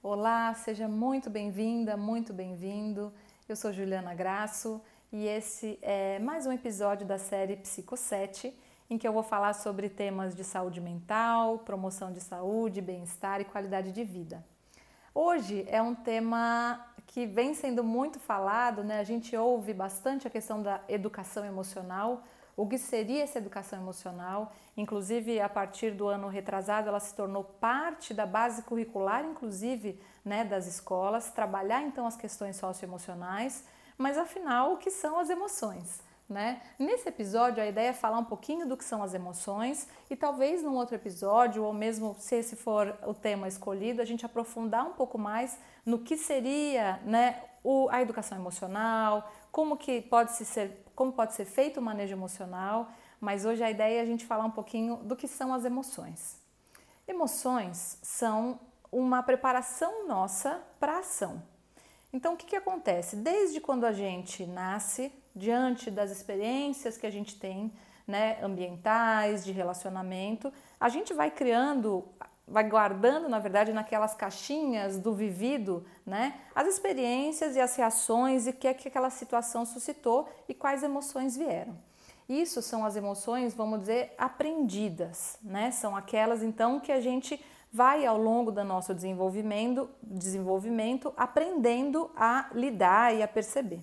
Olá, seja muito bem-vinda, muito bem-vindo. Eu sou Juliana Graço e esse é mais um episódio da série Psico 7, em que eu vou falar sobre temas de saúde mental, promoção de saúde, bem-estar e qualidade de vida. Hoje é um tema que vem sendo muito falado, né? A gente ouve bastante a questão da educação emocional, o que seria essa educação emocional. Inclusive, a partir do ano retrasado, ela se tornou parte da base curricular, inclusive, né, das escolas, trabalhar então as questões socioemocionais, mas afinal, o que são as emoções? Né? Nesse episódio, a ideia é falar um pouquinho do que são as emoções e talvez num outro episódio, ou mesmo se esse for o tema escolhido, a gente aprofundar um pouco mais no que seria né, o, a educação emocional, como que pode ser, como pode ser feito o manejo emocional, mas hoje a ideia é a gente falar um pouquinho do que são as emoções. Emoções são uma preparação nossa para a ação. Então, o que, que acontece? Desde quando a gente nasce, diante das experiências que a gente tem, né, ambientais, de relacionamento, a gente vai criando, vai guardando, na verdade, naquelas caixinhas do vivido, né, as experiências e as reações e o que é que aquela situação suscitou e quais emoções vieram. Isso são as emoções, vamos dizer, aprendidas, né? São aquelas então que a gente vai ao longo do nosso desenvolvimento, desenvolvimento aprendendo a lidar e a perceber.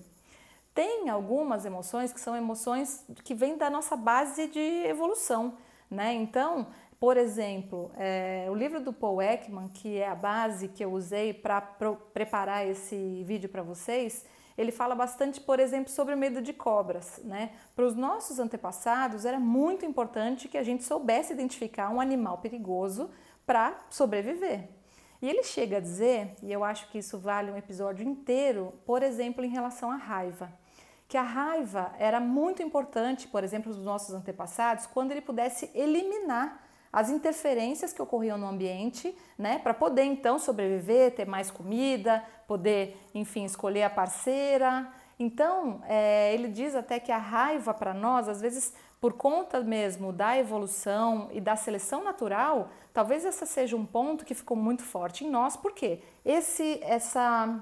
Tem algumas emoções que são emoções que vêm da nossa base de evolução, né? Então, por exemplo, é, o livro do Paul Ekman, que é a base que eu usei para preparar esse vídeo para vocês, ele fala bastante, por exemplo, sobre o medo de cobras. Né? Para os nossos antepassados, era muito importante que a gente soubesse identificar um animal perigoso para sobreviver. E ele chega a dizer, e eu acho que isso vale um episódio inteiro, por exemplo, em relação à raiva que a raiva era muito importante, por exemplo, dos nossos antepassados, quando ele pudesse eliminar as interferências que ocorriam no ambiente, né, para poder então sobreviver, ter mais comida, poder, enfim, escolher a parceira. Então, é, ele diz até que a raiva para nós, às vezes, por conta mesmo da evolução e da seleção natural, talvez essa seja um ponto que ficou muito forte em nós, porque esse, essa,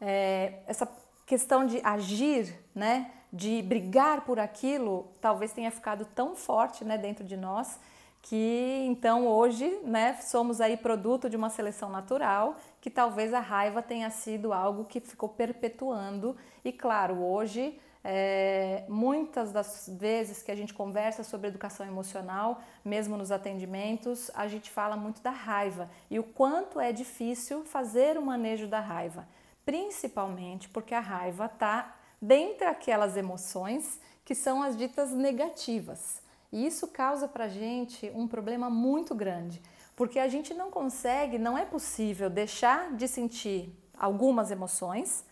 é, essa questão de agir, né, de brigar por aquilo, talvez tenha ficado tão forte, né, dentro de nós, que então hoje, né, somos aí produto de uma seleção natural, que talvez a raiva tenha sido algo que ficou perpetuando. E claro, hoje é, muitas das vezes que a gente conversa sobre educação emocional, mesmo nos atendimentos, a gente fala muito da raiva e o quanto é difícil fazer o manejo da raiva principalmente porque a raiva está dentre aquelas emoções que são as ditas negativas. E isso causa para a gente um problema muito grande, porque a gente não consegue, não é possível deixar de sentir algumas emoções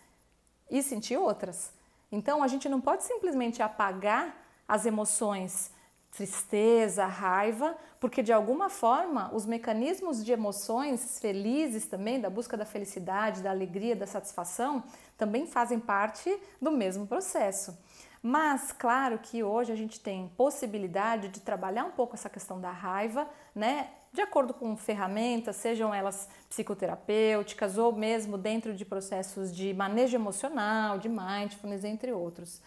e sentir outras. Então a gente não pode simplesmente apagar as emoções tristeza, raiva, porque de alguma forma os mecanismos de emoções felizes também, da busca da felicidade, da alegria, da satisfação, também fazem parte do mesmo processo. Mas, claro que hoje a gente tem possibilidade de trabalhar um pouco essa questão da raiva, né? De acordo com ferramentas, sejam elas psicoterapêuticas ou mesmo dentro de processos de manejo emocional, de mindfulness, entre outros.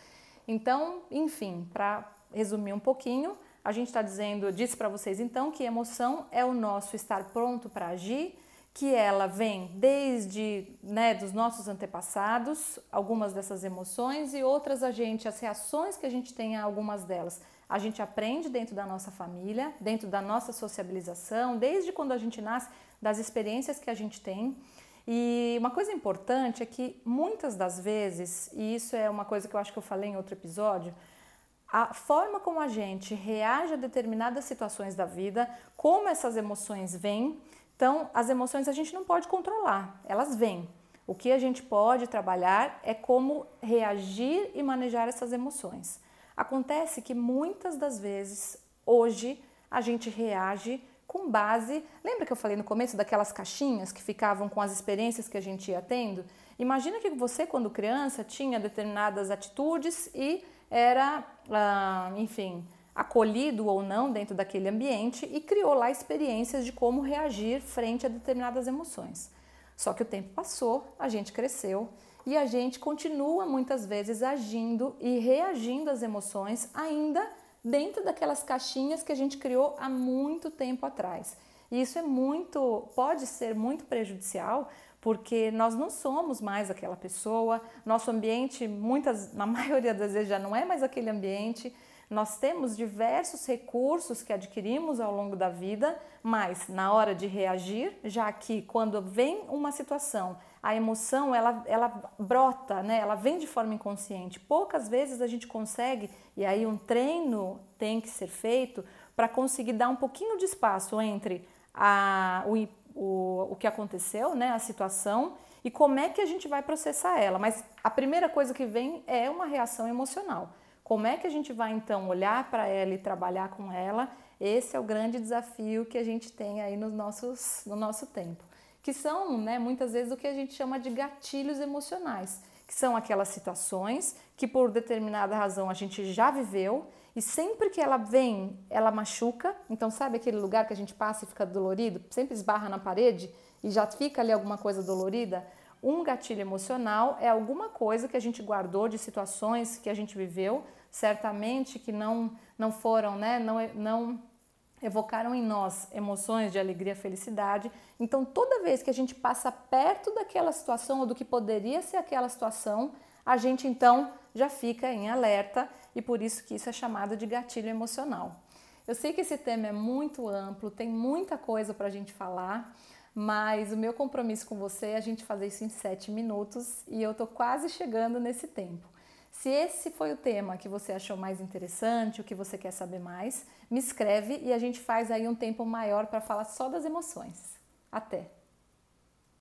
Então, enfim, para resumir um pouquinho, a gente está dizendo, disse para vocês então que emoção é o nosso estar pronto para agir, que ela vem desde né, dos nossos antepassados, algumas dessas emoções e outras a gente, as reações que a gente tem a algumas delas, a gente aprende dentro da nossa família, dentro da nossa sociabilização, desde quando a gente nasce, das experiências que a gente tem. E uma coisa importante é que muitas das vezes, e isso é uma coisa que eu acho que eu falei em outro episódio, a forma como a gente reage a determinadas situações da vida, como essas emoções vêm. Então, as emoções a gente não pode controlar, elas vêm. O que a gente pode trabalhar é como reagir e manejar essas emoções. Acontece que muitas das vezes, hoje, a gente reage com base. Lembra que eu falei no começo daquelas caixinhas que ficavam com as experiências que a gente ia tendo? Imagina que você, quando criança, tinha determinadas atitudes e era, ah, enfim, acolhido ou não dentro daquele ambiente e criou lá experiências de como reagir frente a determinadas emoções. Só que o tempo passou, a gente cresceu e a gente continua muitas vezes agindo e reagindo às emoções ainda dentro daquelas caixinhas que a gente criou há muito tempo atrás. E isso é muito, pode ser muito prejudicial, porque nós não somos mais aquela pessoa, nosso ambiente, muitas, na maioria das vezes já não é mais aquele ambiente. Nós temos diversos recursos que adquirimos ao longo da vida, mas na hora de reagir, já que quando vem uma situação, a emoção ela, ela brota, né? ela vem de forma inconsciente. Poucas vezes a gente consegue, e aí um treino tem que ser feito para conseguir dar um pouquinho de espaço entre a, o, o, o que aconteceu, né? a situação, e como é que a gente vai processar ela. Mas a primeira coisa que vem é uma reação emocional. Como é que a gente vai então olhar para ela e trabalhar com ela? Esse é o grande desafio que a gente tem aí nos nossos, no nosso tempo, que são né, muitas vezes o que a gente chama de gatilhos emocionais, que são aquelas situações que por determinada razão a gente já viveu e sempre que ela vem, ela machuca. Então, sabe aquele lugar que a gente passa e fica dolorido, sempre esbarra na parede e já fica ali alguma coisa dolorida? Um gatilho emocional é alguma coisa que a gente guardou de situações que a gente viveu, certamente que não, não foram, né, não, não evocaram em nós emoções de alegria, felicidade. Então, toda vez que a gente passa perto daquela situação ou do que poderia ser aquela situação, a gente então já fica em alerta e por isso que isso é chamado de gatilho emocional. Eu sei que esse tema é muito amplo, tem muita coisa para a gente falar, mas o meu compromisso com você é a gente fazer isso em sete minutos e eu estou quase chegando nesse tempo. Se esse foi o tema que você achou mais interessante, o que você quer saber mais, me escreve e a gente faz aí um tempo maior para falar só das emoções. Até!